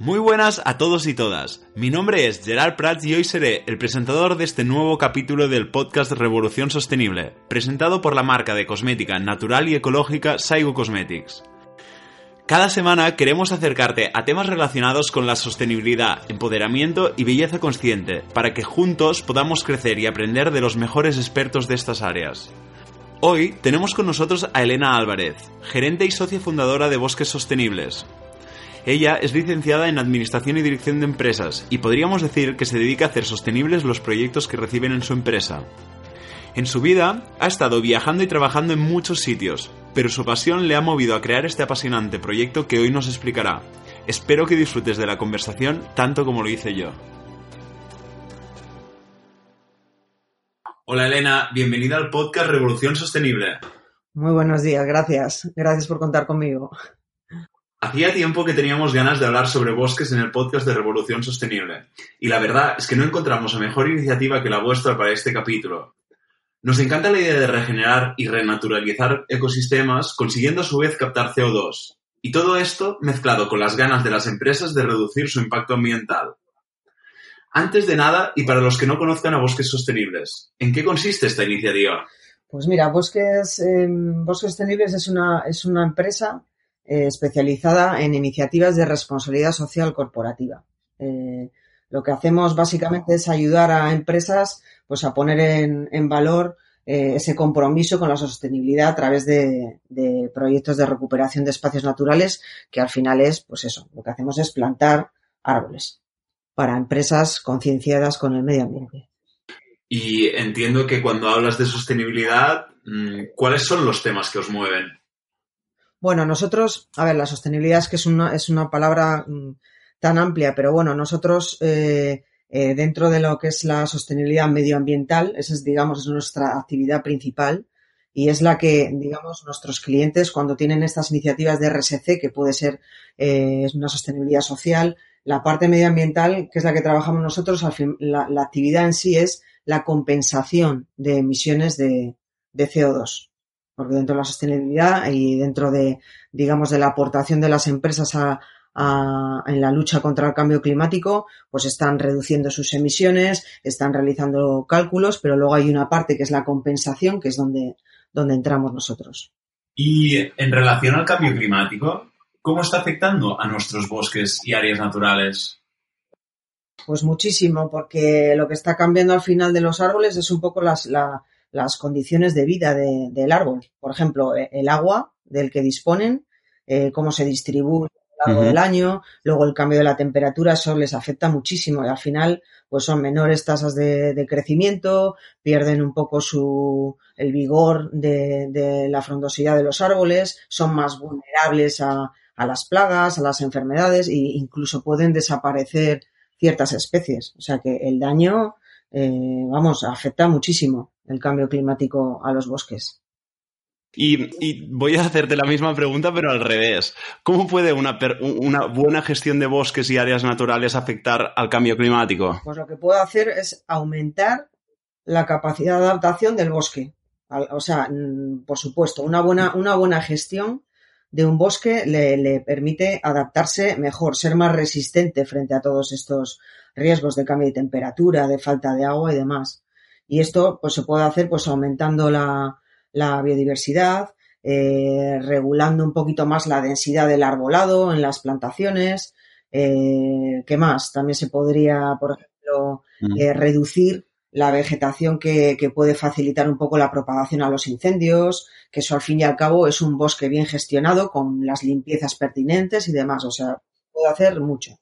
Muy buenas a todos y todas. Mi nombre es Gerard Prats y hoy seré el presentador de este nuevo capítulo del podcast Revolución Sostenible, presentado por la marca de cosmética natural y ecológica Saigo Cosmetics. Cada semana queremos acercarte a temas relacionados con la sostenibilidad, empoderamiento y belleza consciente, para que juntos podamos crecer y aprender de los mejores expertos de estas áreas. Hoy tenemos con nosotros a Elena Álvarez, gerente y socia fundadora de Bosques Sostenibles, ella es licenciada en Administración y Dirección de Empresas y podríamos decir que se dedica a hacer sostenibles los proyectos que reciben en su empresa. En su vida ha estado viajando y trabajando en muchos sitios, pero su pasión le ha movido a crear este apasionante proyecto que hoy nos explicará. Espero que disfrutes de la conversación tanto como lo hice yo. Hola Elena, bienvenida al podcast Revolución Sostenible. Muy buenos días, gracias. Gracias por contar conmigo. Hacía tiempo que teníamos ganas de hablar sobre bosques en el podcast de Revolución Sostenible, y la verdad es que no encontramos a mejor iniciativa que la vuestra para este capítulo. Nos encanta la idea de regenerar y renaturalizar ecosistemas, consiguiendo a su vez captar CO2, y todo esto mezclado con las ganas de las empresas de reducir su impacto ambiental. Antes de nada, y para los que no conozcan a Bosques Sostenibles, ¿en qué consiste esta iniciativa? Pues mira, Bosques, eh, Bosques Sostenibles es una, es una empresa eh, especializada en iniciativas de responsabilidad social corporativa. Eh, lo que hacemos básicamente es ayudar a empresas pues, a poner en, valor eh, ese compromiso con la sostenibilidad a través de, proyectos de recuperación de espacios naturales, que al final es, pues eso, lo que hacemos es plantar árboles para empresas concienciadas con el medio ambiente. Y entiendo que cuando hablas de sostenibilidad, mm, ¿cuáles son los temas que os mueven? Bueno, nosotros, a ver, la sostenibilidad es que es una, es una palabra mm, tan amplia, pero bueno, nosotros eh, eh, dentro de lo que es la sostenibilidad medioambiental, esa es, digamos, es nuestra actividad principal y es la que, digamos, nuestros clientes cuando tienen estas iniciativas de RSC, que puede ser eh, una sostenibilidad social, la parte medioambiental, que es la que trabajamos nosotros, fin, la, actividad en sí es la compensación de emisiones de, de CO2 porque dentro de la sostenibilidad y dentro de, digamos, de la aportación de las empresas a, en la lucha contra el cambio climático, pues están reduciendo sus emisiones, están realizando cálculos, pero luego hay una parte que es la compensación, que es donde, donde entramos nosotros. Y en relación al cambio climático, ¿cómo está afectando a nuestros bosques y áreas naturales? Pues muchísimo, porque lo que está cambiando al final de los árboles es un poco las, la, las condiciones de vida del árbol. Por ejemplo, e, el agua del que disponen, eh, cómo se distribuye a lo largo del año, luego el cambio de la temperatura, eso les afecta muchísimo y al final pues son menores tasas de, crecimiento, pierden un poco su, el vigor de, la frondosidad de los árboles, son más vulnerables a, a las plagas, a las enfermedades e incluso pueden desaparecer ciertas especies. O sea que el daño, eh, vamos, afecta muchísimo el cambio climático a los bosques. Y, voy a hacerte la misma pregunta, pero al revés. ¿Cómo puede una, una, buena gestión de bosques y áreas naturales afectar al cambio climático? Pues lo que puede hacer es aumentar la capacidad de adaptación del bosque. O sea, por supuesto, una buena, una buena gestión de un bosque le, le, permite adaptarse mejor, ser más resistente frente a todos estos riesgos de cambio de temperatura, de falta de agua y demás. Y esto pues, se puede hacer pues, aumentando la, biodiversidad, eh, regulando un poquito más la densidad del arbolado en las plantaciones. Eh, ¿Qué más? También se podría, por ejemplo, mm. eh, reducir la vegetación que, que, puede facilitar un poco la propagación a los incendios, que eso al fin y al cabo es un bosque bien gestionado con las limpiezas pertinentes y demás. O sea, puede hacer mucho.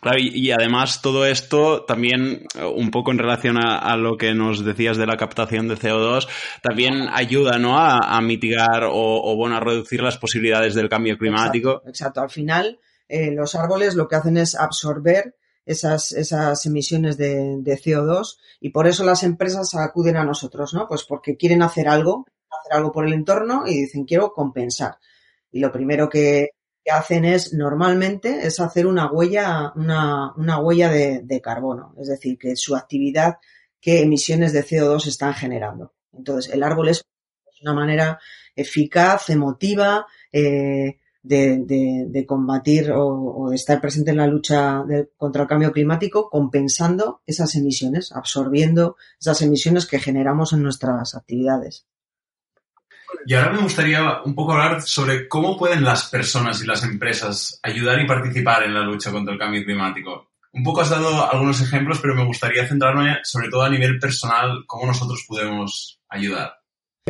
Claro, y, además todo esto también, un poco en relación a, lo que nos decías de la captación de CO2, también ayuda ¿no? a, mitigar o, bueno, a reducir las posibilidades del cambio climático. Exacto, al final eh, los árboles lo que hacen es absorber esas, esas emisiones de, de, CO2 y por eso las empresas acuden a nosotros, ¿no? Pues porque quieren hacer algo, hacer algo por el entorno y dicen quiero compensar. Y lo primero que, hacen es normalmente es hacer una huella, una, una huella de, carbono, es decir, que su actividad, qué emisiones de CO2 están generando. Entonces, el árbol es una manera eficaz, emotiva, eh, de, combatir o, de estar presente en la lucha contra el cambio climático, compensando esas emisiones, absorbiendo esas emisiones que generamos en nuestras actividades. Y ahora me gustaría un poco hablar sobre cómo pueden las personas y las empresas ayudar y participar en la lucha contra el cambio climático. Un poco has dado algunos ejemplos, pero me gustaría centrarme sobre todo a nivel personal, cómo nosotros podemos ayudar.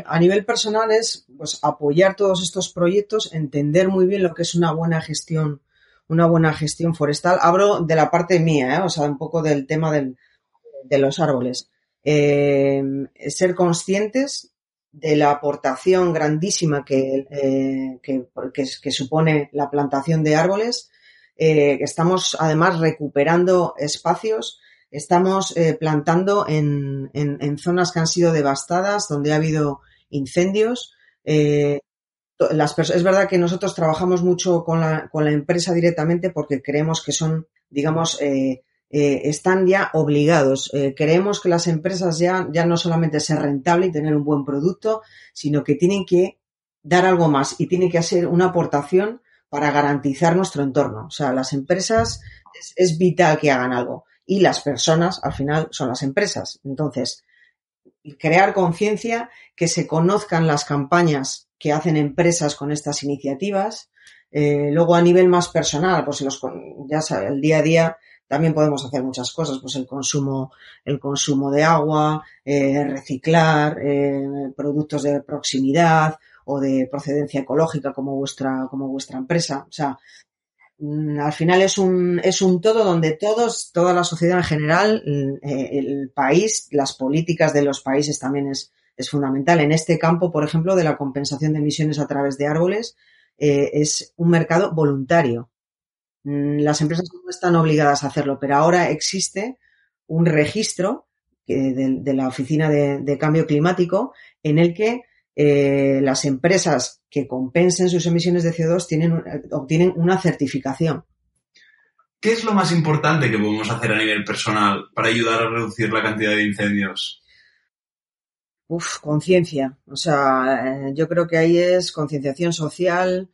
A nivel personal es pues, apoyar todos estos proyectos, entender muy bien lo que es una buena gestión, una buena gestión forestal. Hablo de la parte mía, ¿eh? o sea, un poco del tema de los árboles. Eh, ser conscientes de la aportación grandísima que, eh, que, supone la plantación de árboles. Eh, estamos además recuperando espacios, estamos eh, plantando en, en, zonas que han sido devastadas, donde ha habido incendios. Las es verdad que nosotros trabajamos mucho con la, con la empresa directamente porque creemos que son, digamos, eh, están ya obligados. Eh, creemos que las empresas ya, ya no solamente ser rentable y tener un buen producto, sino que tienen que dar algo más y tienen que hacer una aportación para garantizar nuestro entorno. O sea, las empresas es, vital que hagan algo y las personas al final son las empresas. Entonces, crear conciencia, que se conozcan las campañas que hacen empresas con estas iniciativas. Eh, luego a nivel más personal, pues los, ya sabe, el día a día también podemos hacer muchas cosas, pues el consumo, el consumo de agua, eh, reciclar, eh, productos de proximidad o de procedencia ecológica como vuestra, como vuestra empresa. O sea, mm, al final es un, es un todo donde todos, toda la sociedad en general, eh, el país, las políticas de los países también es, es fundamental. En este campo, por ejemplo, de la compensación de emisiones a través de árboles, es un mercado voluntario. Mm, las empresas no están obligadas a hacerlo, pero ahora existe un registro de, la Oficina de, Cambio Climático en el que eh, las empresas que compensen sus emisiones de CO2 tienen, obtienen una certificación. ¿Qué es lo más importante que podemos hacer a nivel personal para ayudar a reducir la cantidad de incendios? Uf, conciencia. O sea, eh, yo creo que ahí es concienciación social,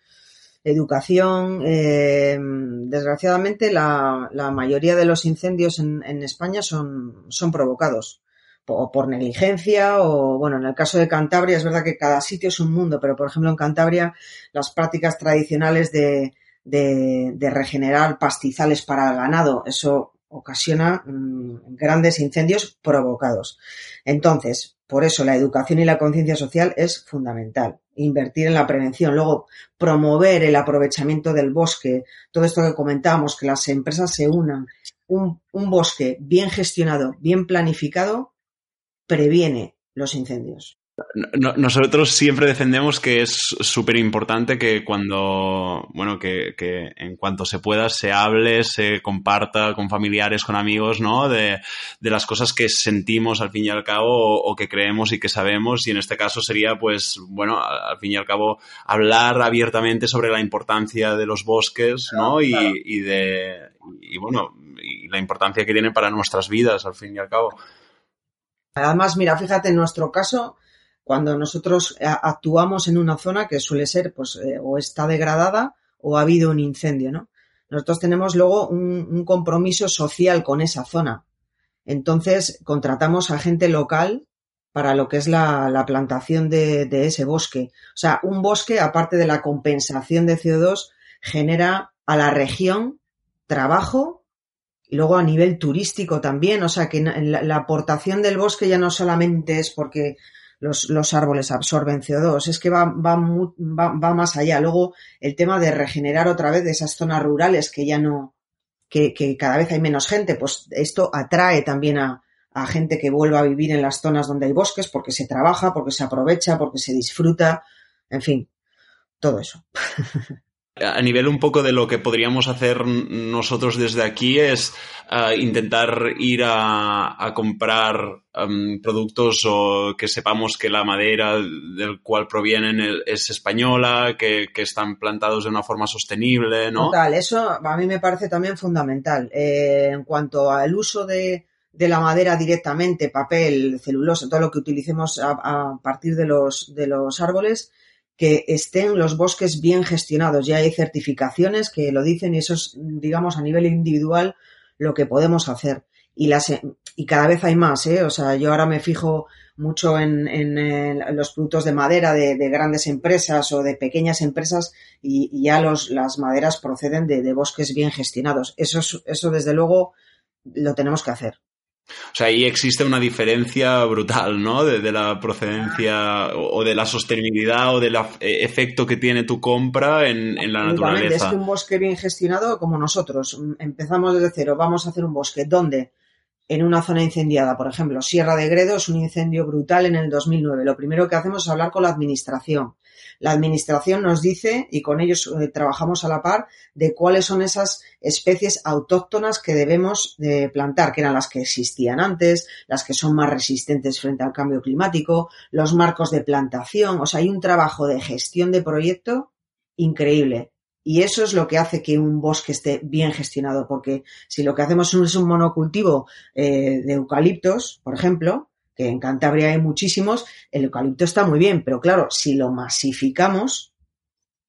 educación. Eh, desgraciadamente, la, mayoría de los incendios en, España son, son provocados o por negligencia o, bueno, en el caso de Cantabria es verdad que cada sitio es un mundo, pero por ejemplo en Cantabria las prácticas tradicionales de, de, de regenerar pastizales para el ganado, eso ocasiona mm, grandes incendios provocados. Entonces, por eso la educación y la conciencia social es fundamental. Invertir en la prevención, luego promover el aprovechamiento del bosque, todo esto que comentábamos, que las empresas se unan. Un, un bosque bien gestionado, bien planificado, previene los incendios nosotros siempre defendemos que es súper importante que cuando, bueno, que, que, en cuanto se pueda se hable, se comparta con familiares, con amigos, ¿no? De, de las cosas que sentimos al fin y al cabo o, que creemos y que sabemos. Y en este caso sería, pues, bueno, al fin y al cabo, hablar abiertamente sobre la importancia de los bosques, ¿no? Y, y de, y bueno, y la importancia que tienen para nuestras vidas, al fin y al cabo. Además, mira, fíjate, en nuestro caso, cuando nosotros eh, actuamos en una zona que suele ser, pues, eh, o está degradada o ha habido un incendio, ¿no? Nosotros tenemos luego un, compromiso social con esa zona. Entonces, contratamos a gente local para lo que es la, plantación de, de, ese bosque. O sea, un bosque, aparte de la compensación de CO2, genera a la región trabajo y luego a nivel turístico también. O sea, que la aportación del bosque ya no solamente es porque los, árboles absorben CO2, es que va, va, va, más allá. Luego, el tema de regenerar otra vez esas zonas rurales que ya no, que, que cada vez hay menos gente, pues esto atrae también a, a gente que vuelva a vivir en las zonas donde hay bosques porque se trabaja, porque se aprovecha, porque se disfruta, en fin, todo eso. a nivel un poco de lo que podríamos hacer nosotros desde aquí es intentar ir a, comprar productos o que sepamos que la madera del cual provienen es española, que, están plantados de una forma sostenible, ¿no? Total, eso a mí me parece también fundamental. Eh, en cuanto al uso de, de, la madera directamente, papel, celulosa, todo lo que utilicemos a, a partir de los, de los árboles, que estén los bosques bien gestionados. Ya hay certificaciones que lo dicen y eso es, digamos, a nivel individual lo que podemos hacer. Y, las, y cada vez hay más, ¿eh? O sea, yo ahora me fijo mucho en, en, los productos de madera de, de, grandes empresas o de pequeñas empresas y, y ya los, las maderas proceden de, de, bosques bien gestionados. Eso, eso, desde luego, lo tenemos que hacer. O sea, ahí existe una diferencia brutal, ¿no? De, de la procedencia o, o, de la sostenibilidad o del efecto que tiene tu compra en, en la naturaleza. Es que un bosque bien gestionado, como nosotros, empezamos desde cero, vamos a hacer un bosque. ¿Dónde? En una zona incendiada, por ejemplo, Sierra de Gredos, un incendio brutal en el 2009. Lo primero que hacemos es hablar con la administración la administración nos dice, y con ellos eh, trabajamos a la par, de cuáles son esas especies autóctonas que debemos de plantar, que eran las que existían antes, las que son más resistentes frente al cambio climático, los marcos de plantación. O sea, hay un trabajo de gestión de proyecto increíble. Y eso es lo que hace que un bosque esté bien gestionado, porque si lo que hacemos es un monocultivo eh, de eucaliptos, por ejemplo, que en Cantabria hay muchísimos, el eucalipto está muy bien, pero claro, si lo masificamos,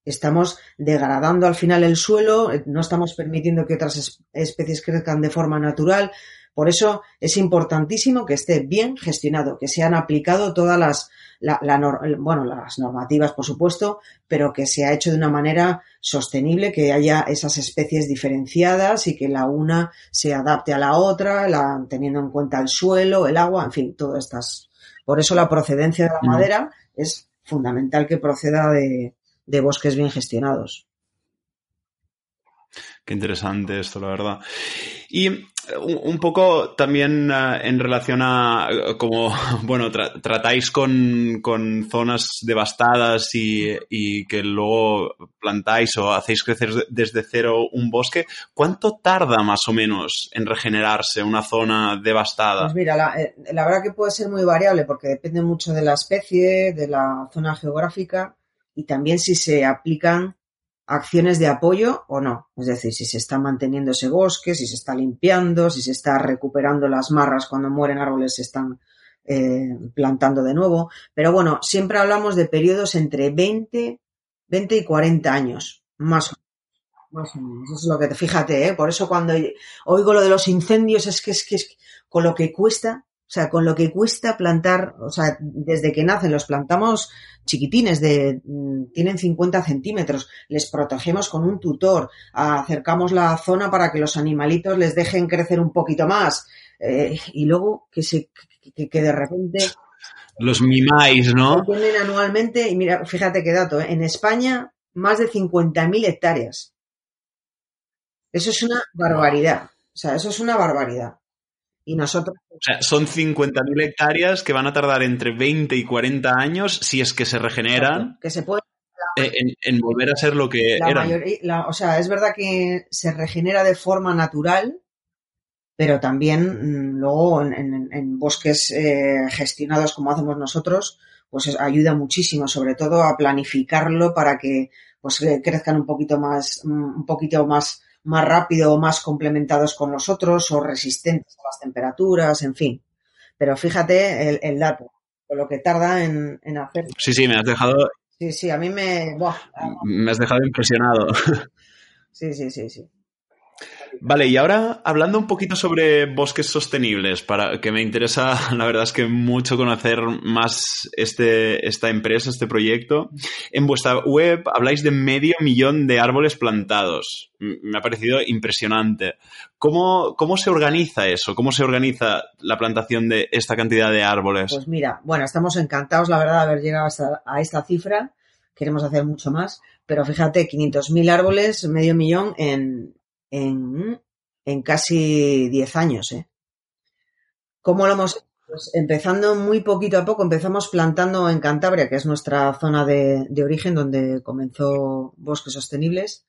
estamos degradando al final el suelo, no estamos permitiendo que otras especies crezcan de forma natural. Por eso es importantísimo que esté bien gestionado, que se han aplicado todas las, la, la, bueno, las normativas, por supuesto, pero que se ha hecho de una manera sostenible, que haya esas especies diferenciadas y que la una se adapte a la otra, la, teniendo en cuenta el suelo, el agua, en fin, todas estas. Por eso la procedencia de la madera es fundamental que proceda de, de bosques bien gestionados. Qué interesante esto, la verdad. Y un poco también uh, en relación a como, bueno, tra tratáis con, con, zonas devastadas y, y, que luego plantáis o hacéis crecer desde cero un bosque, ¿cuánto tarda más o menos en regenerarse una zona devastada? Pues mira, la, eh, la verdad que puede ser muy variable porque depende mucho de la especie, de la zona geográfica y también si se aplican acciones de apoyo o no. Es decir, si se está manteniendo ese bosque, si se está limpiando, si se está recuperando las marras cuando mueren árboles, se están eh, plantando de nuevo. Pero bueno, siempre hablamos de periodos entre 20, 20 y 40 años, más o más o menos. Eso es lo que te fíjate, ¿eh? Por eso cuando oigo lo de los incendios es que es que es con lo que cuesta o sea, con lo que cuesta plantar, o sea, desde que nacen los plantamos chiquitines de, tienen 50 centímetros, les protegemos con un tutor, acercamos la zona para que los animalitos les dejen crecer un poquito más, eh, y luego que se, que, que de repente los mimáis, ¿no? Tienen anualmente, y mira, fíjate qué dato, ¿eh? en España más de 50.000 hectáreas. Eso es una barbaridad. O sea, eso es una barbaridad. Y nosotros. O sea, son 50.000 hectáreas que van a tardar entre 20 y 40 años si es que se regeneran. Que se puede. En, en, volver a ser lo que la eran. Mayoría, la, o sea, es verdad que se regenera de forma natural, pero también mmm, luego en, en, en bosques eh, gestionados como hacemos nosotros, pues es, ayuda muchísimo, sobre todo a planificarlo para que pues crezcan un poquito más, un poquito más más rápido o más complementados con los otros o resistentes a las temperaturas, en fin. Pero fíjate el, el dato, lo que tarda en, en, hacer. Sí, sí, me has dejado. Sí, sí, a mí me. Buah. Me has dejado impresionado. Sí, sí, sí, sí. Vale, y ahora hablando un poquito sobre bosques sostenibles, para que me interesa, la verdad es que mucho conocer más este, esta empresa, este proyecto. En vuestra web habláis de medio millón de árboles plantados. Me ha parecido impresionante. ¿Cómo, ¿Cómo se organiza eso? ¿Cómo se organiza la plantación de esta cantidad de árboles? Pues mira, bueno, estamos encantados, la verdad, de haber llegado hasta a esta cifra. Queremos hacer mucho más, pero fíjate, 500.000 árboles, medio millón en, en en casi 10 años. ¿eh? ¿Cómo lo hemos pues empezando muy poquito a poco, empezamos plantando en Cantabria, que es nuestra zona de, origen donde comenzó Bosques Sostenibles,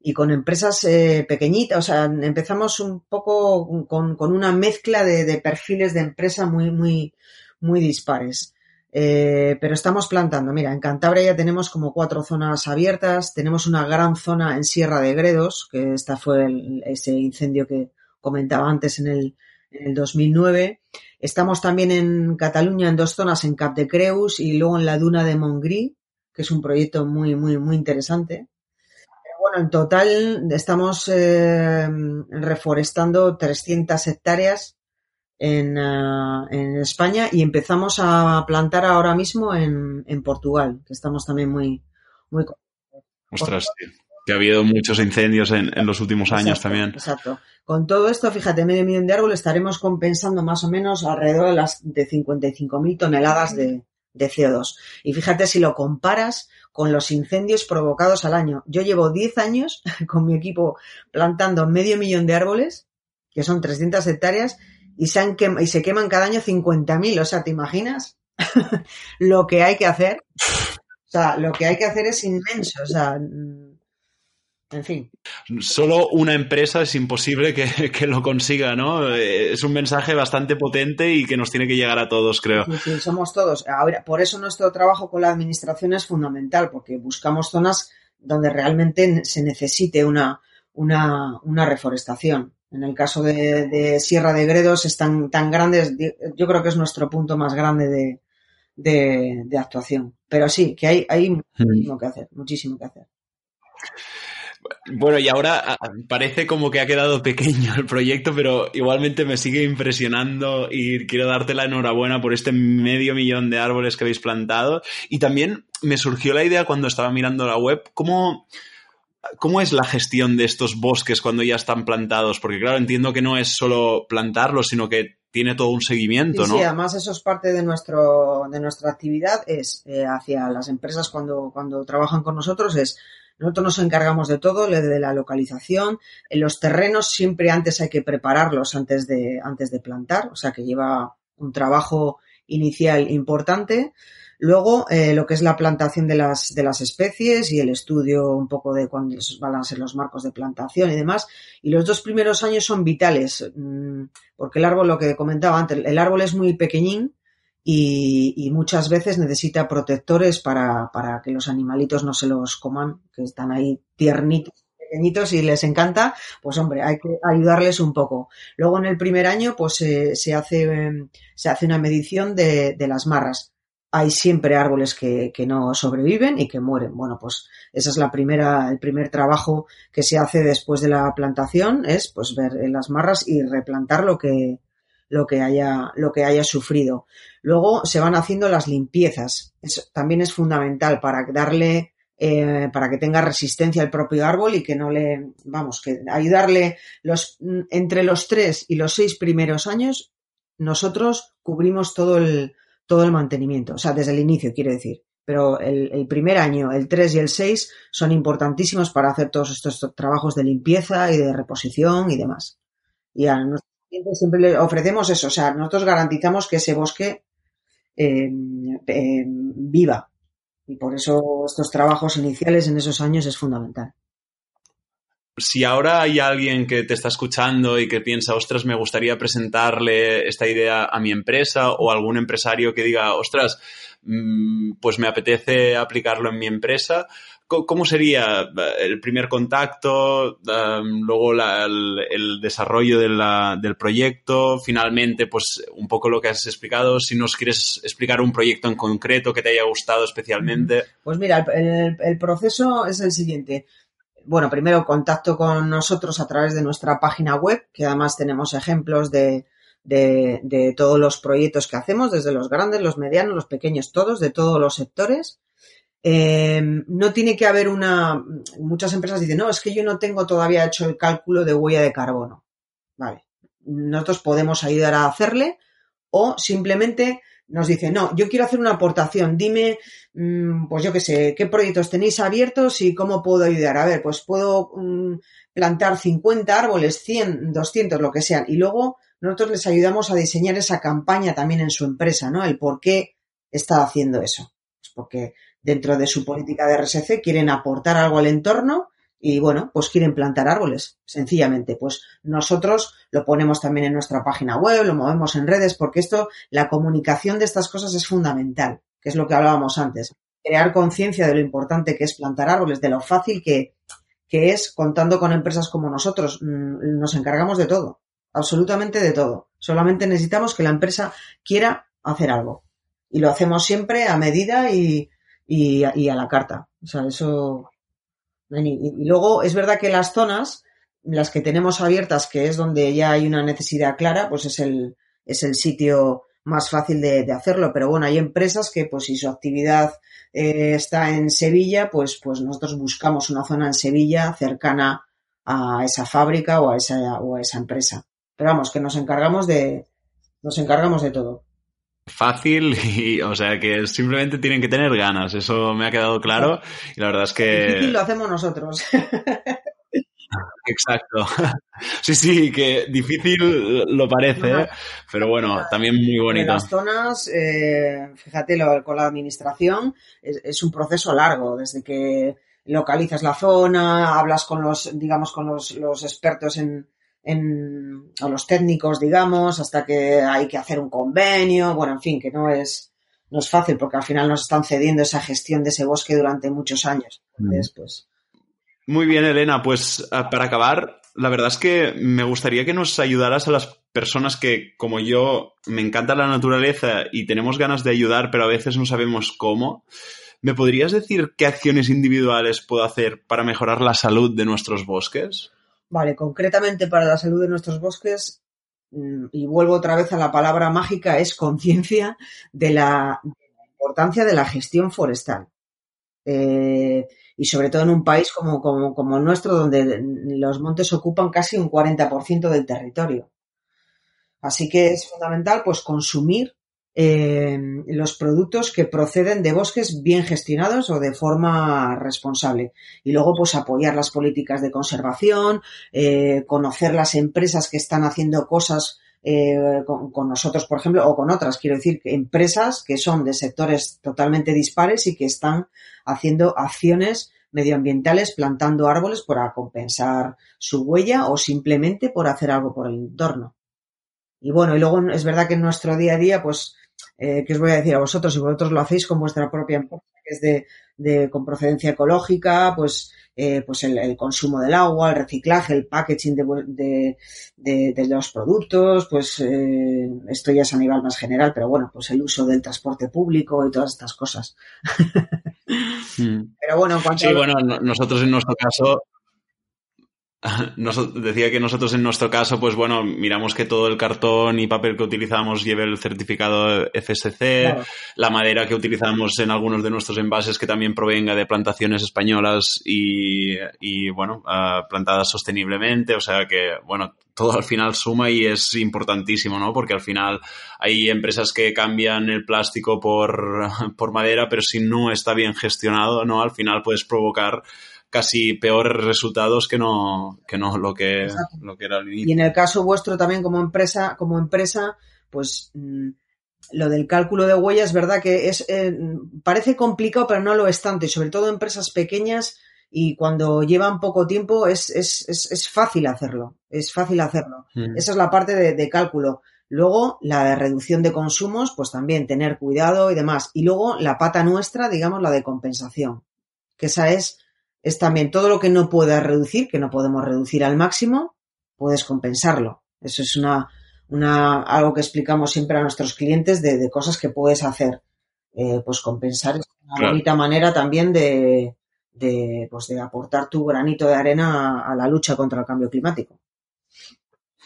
y con empresas eh, pequeñitas, o sea, empezamos un poco con, una mezcla de, perfiles de empresa muy, muy, muy dispares. Eh, pero estamos plantando, mira, en Cantabria ya tenemos como cuatro zonas abiertas, tenemos una gran zona en Sierra de Gredos, que esta fue ese incendio que comentaba antes en el, en el 2009. Estamos también en Cataluña en dos zonas, en Cap de Creus y luego en la duna de Montgrí, que es un proyecto muy, muy, muy interesante. bueno, en total estamos eh, reforestando 300 hectáreas en, eh, en, España y empezamos a plantar ahora mismo en, en Portugal, que estamos también muy, muy Ostras, que ha habido muchos incendios en, los últimos años también. Exacto. Con todo esto, fíjate, medio millón de árboles estaremos compensando más o menos alrededor de las de 55.000 toneladas de, CO2. Y fíjate si lo comparas con los incendios provocados al año. Yo llevo 10 años con mi equipo plantando medio millón de árboles, que son 300 hectáreas, y se, han y se queman cada año 50.000. O sea, ¿te imaginas lo que hay que hacer? O sea, lo que hay que hacer es inmenso. O sea, en fin. Solo una empresa es imposible que, lo consiga, ¿no? Eh, es un mensaje bastante potente y que nos tiene que llegar a todos, creo. Sí, sí, somos todos. Ahora, por eso nuestro trabajo con la administración es fundamental, porque buscamos zonas donde realmente se necesite una, una, reforestación. En el caso de, Sierra de Gredos están tan grandes, yo creo que es nuestro punto más grande de, de actuación. Pero sí, que hay, hay mm. muchísimo que hacer, muchísimo que hacer. Bueno, y ahora parece como que ha quedado pequeño el proyecto, pero igualmente me sigue impresionando y quiero darte la enhorabuena por este medio millón de árboles que habéis plantado. Y también me surgió la idea cuando estaba mirando la web, ¿cómo, cómo es la gestión de estos bosques cuando ya están plantados? Porque claro, entiendo que no es solo plantarlos, sino que tiene todo un seguimiento, ¿no? Sí, además eso es parte de nuestro de nuestra actividad es eh, hacia las empresas cuando cuando trabajan con nosotros es nosotros nos encargamos de todo, de la localización. En los terrenos siempre antes hay que prepararlos antes de, antes de plantar, o sea que lleva un trabajo inicial importante. Luego, eh, lo que es la plantación de las, de las especies y el estudio un poco de cuándo van a ser los marcos de plantación y demás. Y los dos primeros años son vitales, mm, porque el árbol, lo que comentaba antes, el árbol es muy pequeñín, y, muchas veces necesita protectores para, para, que los animalitos no se los coman, que están ahí tiernitos, pequeñitos y les encanta, pues hombre, hay que ayudarles un poco. Luego en el primer año, pues se, hace, se hace una medición de, de las marras. Hay siempre árboles que, que, no sobreviven y que mueren. Bueno, pues esa es la primera, el primer trabajo que se hace después de la plantación, es pues ver las marras y replantar lo que, lo que haya, lo que haya sufrido. Luego se van haciendo las limpiezas. Eso también es fundamental para darle, eh, para que tenga resistencia al propio árbol y que no le, vamos, que ayudarle los, entre los tres y los seis primeros años, nosotros cubrimos todo el, todo el mantenimiento. O sea, desde el inicio, quiero decir. Pero el, primer año, el tres y el seis son importantísimos para hacer todos estos trabajos de limpieza y de reposición y demás. Y a siempre le ofrecemos eso, o sea, nosotros garantizamos que ese bosque eh, eh, viva y por eso estos trabajos iniciales en esos años es fundamental. Si ahora hay alguien que te está escuchando y que piensa, ostras, me gustaría presentarle esta idea a mi empresa o algún empresario que diga, ostras, mm, pues me apetece aplicarlo en mi empresa, ¿Cómo sería eh, el primer contacto, em, luego el, desarrollo del proyecto, finalmente, pues un poco lo que has explicado, si nos quieres explicar un proyecto en concreto que te haya gustado especialmente? Pues mira, el, proceso es el siguiente. Bueno, primero contacto con nosotros a través de nuestra página web, que además tenemos ejemplos de, de todos los proyectos que hacemos, desde los grandes, los medianos, los pequeños, todos, de todos los sectores. Em, no tiene que haber una. Muchas empresas dicen, no, es que yo no tengo todavía hecho el cálculo de huella de carbono. Vale. Nosotros podemos ayudar a hacerle o simplemente nos dice, no, yo quiero hacer una aportación, dime, mm, pues yo qué sé, qué proyectos tenéis abiertos y cómo puedo ayudar. A ver, pues puedo mm, plantar 50 árboles, 100, 200, lo que sean. Y luego nosotros les ayudamos a diseñar esa campaña también en su empresa, ¿no? El por qué está haciendo eso. Pues porque dentro de su política de RSC quieren aportar algo al entorno y bueno, pues quieren plantar árboles, sencillamente. Pues nosotros lo ponemos también en nuestra página web, lo movemos en redes, porque esto, la comunicación de estas cosas es fundamental, que es lo que hablábamos antes. Crear conciencia de lo importante que es plantar árboles, de lo fácil que, que es contando con empresas como nosotros. Mm, nos encargamos de todo, absolutamente de todo. Solamente necesitamos que la empresa quiera hacer algo. Y lo hacemos siempre a medida y, y, y a la carta. O sea, eso y, luego es verdad que las zonas, las que tenemos abiertas, que es donde ya hay una necesidad clara, pues es el, es el sitio más fácil de, hacerlo. Pero bueno, hay empresas que, pues si su actividad eh, está en Sevilla, pues, pues nosotros buscamos una zona en Sevilla cercana a esa fábrica o a esa, o a esa empresa. Pero vamos, que nos encargamos de, nos encargamos de todo fácil y, o sea, que simplemente tienen que tener ganas. Eso me ha quedado claro y la verdad es que... Difícil lo hacemos nosotros. Exacto. Sí, sí, que difícil lo parece, pero bueno, también muy bonito. Las zonas, eh, fíjate, con la administración es, un proceso largo, desde que localizas la zona, hablas con los, digamos, con los expertos en, en, a los técnicos, digamos, hasta que hay que hacer un convenio, bueno, en fin, que no es, no es fácil porque al final nos están cediendo esa gestión de ese bosque durante muchos años. Pues Muy bien, Elena, pues ah, para acabar, la verdad es que me gustaría que nos ayudaras a las personas que, como yo, me encanta la naturaleza y tenemos ganas de ayudar, pero a veces no sabemos cómo. ¿Me podrías decir qué acciones individuales puedo hacer para mejorar la salud de nuestros bosques? Vale, concretamente para la salud de nuestros bosques, mm, y vuelvo otra vez a la palabra mágica, es conciencia de la, importancia de la gestión forestal. Eh, y sobre todo en un país como, como, como el nuestro, donde los montes ocupan casi un 40% del territorio. Así que es fundamental pues consumir eh, los productos que proceden de bosques bien gestionados o de forma responsable. Y luego, pues apoyar las políticas de conservación, eh, conocer las empresas que están haciendo cosas eh, con, nosotros, por ejemplo, o con otras, quiero decir, empresas que son de sectores totalmente dispares y que están haciendo acciones medioambientales plantando árboles para compensar su huella o simplemente por hacer algo por el entorno. Y bueno, y luego es verdad que en nuestro día a día, pues eh, que os voy a decir a vosotros, si vosotros lo hacéis con vuestra propia empresa, que es de, de con procedencia ecológica, pues, eh, pues el, consumo del agua, el reciclaje, el packaging de, de, de los productos, pues eh, esto ya es a nivel más general, pero bueno, pues el uso del transporte público y todas estas cosas. Hmm. Pero bueno, en cuanto Sí, bueno, nosotros en nuestro caso Nos, decía que nosotros en nuestro caso, pues bueno, miramos que todo el cartón y papel que utilizamos lleve el certificado FSC, la madera que utilizamos en algunos de nuestros envases que también provenga de plantaciones españolas y, y bueno, uh, plantadas sosteniblemente, o sea que, bueno, todo al final suma y es importantísimo, ¿no? Porque al final hay empresas que cambian el plástico por, por madera, pero si no está bien gestionado, ¿no? Al final puedes provocar casi peores resultados que no, que no lo que, lo que era el inicio. Y en el caso vuestro también como empresa, como empresa, pues mm, lo del cálculo de huella es verdad que es eh, parece complicado, pero no lo es tanto, y sobre todo empresas pequeñas y cuando llevan poco tiempo es, es, es, es fácil hacerlo, es fácil hacerlo. Mm. Esa es la parte de, de, cálculo. Luego, la de reducción de consumos, pues también tener cuidado y demás. Y luego, la pata nuestra, digamos, la de compensación, que esa es es también todo lo que no puedas reducir, que no podemos reducir al máximo, puedes compensarlo. Eso es una, una algo que explicamos siempre a nuestros clientes de, de cosas que puedes hacer. Eh, pues compensar es una bonita manera también de, de, pues de aportar tu granito de arena a, a la lucha contra el cambio climático.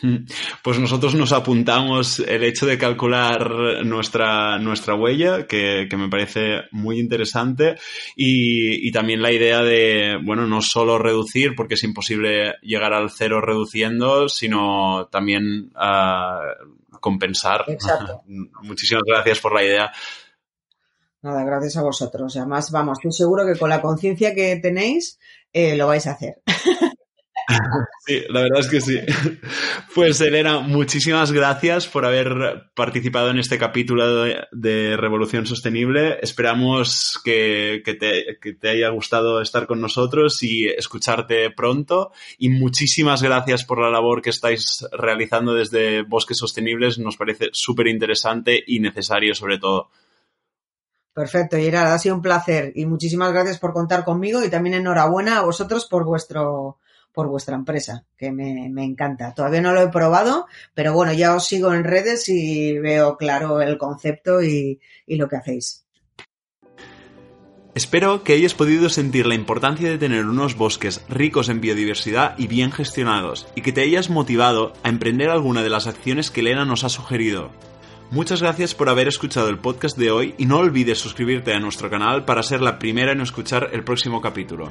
Pues nosotros nos apuntamos el hecho de calcular nuestra, nuestra huella, que, me parece muy interesante, y, también la idea de, bueno, no solo reducir, porque es imposible llegar al cero reduciendo, sino también uh, compensar. Exacto. Muchísimas gracias por la idea. Nada, gracias a vosotros. Además, vamos, estoy seguro que con la conciencia que tenéis eh, lo vais a hacer. Sí, la verdad es que sí. Pues Elena, muchísimas gracias por haber participado en este capítulo de, Revolución Sostenible. Esperamos que, te, que, te, haya gustado estar con nosotros y escucharte pronto. Y muchísimas gracias por la labor que estáis realizando desde Bosques Sostenibles. Nos parece súper interesante y necesario sobre todo. Perfecto, Gerard, ha sido un placer y muchísimas gracias por contar conmigo y también enhorabuena a vosotros por vuestro por vuestra empresa, que me, encanta. Todavía no lo he probado, pero bueno, ya os sigo en redes y veo claro el concepto y, y lo que hacéis. Espero que hayas podido sentir la importancia de tener unos bosques ricos en biodiversidad y bien gestionados, y que te hayas motivado a emprender alguna de las acciones que Elena nos ha sugerido. Muchas gracias por haber escuchado el podcast de hoy y no olvides suscribirte a nuestro canal para ser la primera en escuchar el próximo capítulo.